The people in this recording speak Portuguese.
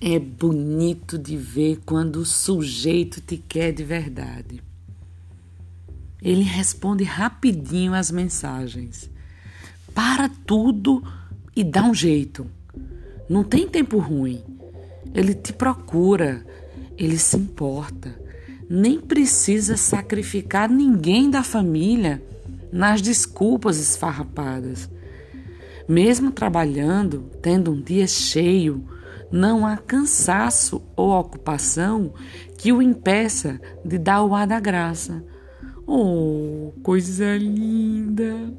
É bonito de ver quando o sujeito te quer de verdade. Ele responde rapidinho as mensagens. Para tudo e dá um jeito. Não tem tempo ruim. Ele te procura, ele se importa. Nem precisa sacrificar ninguém da família nas desculpas esfarrapadas. Mesmo trabalhando, tendo um dia cheio, não há cansaço ou ocupação que o impeça de dar o ar da graça. Oh, coisa linda!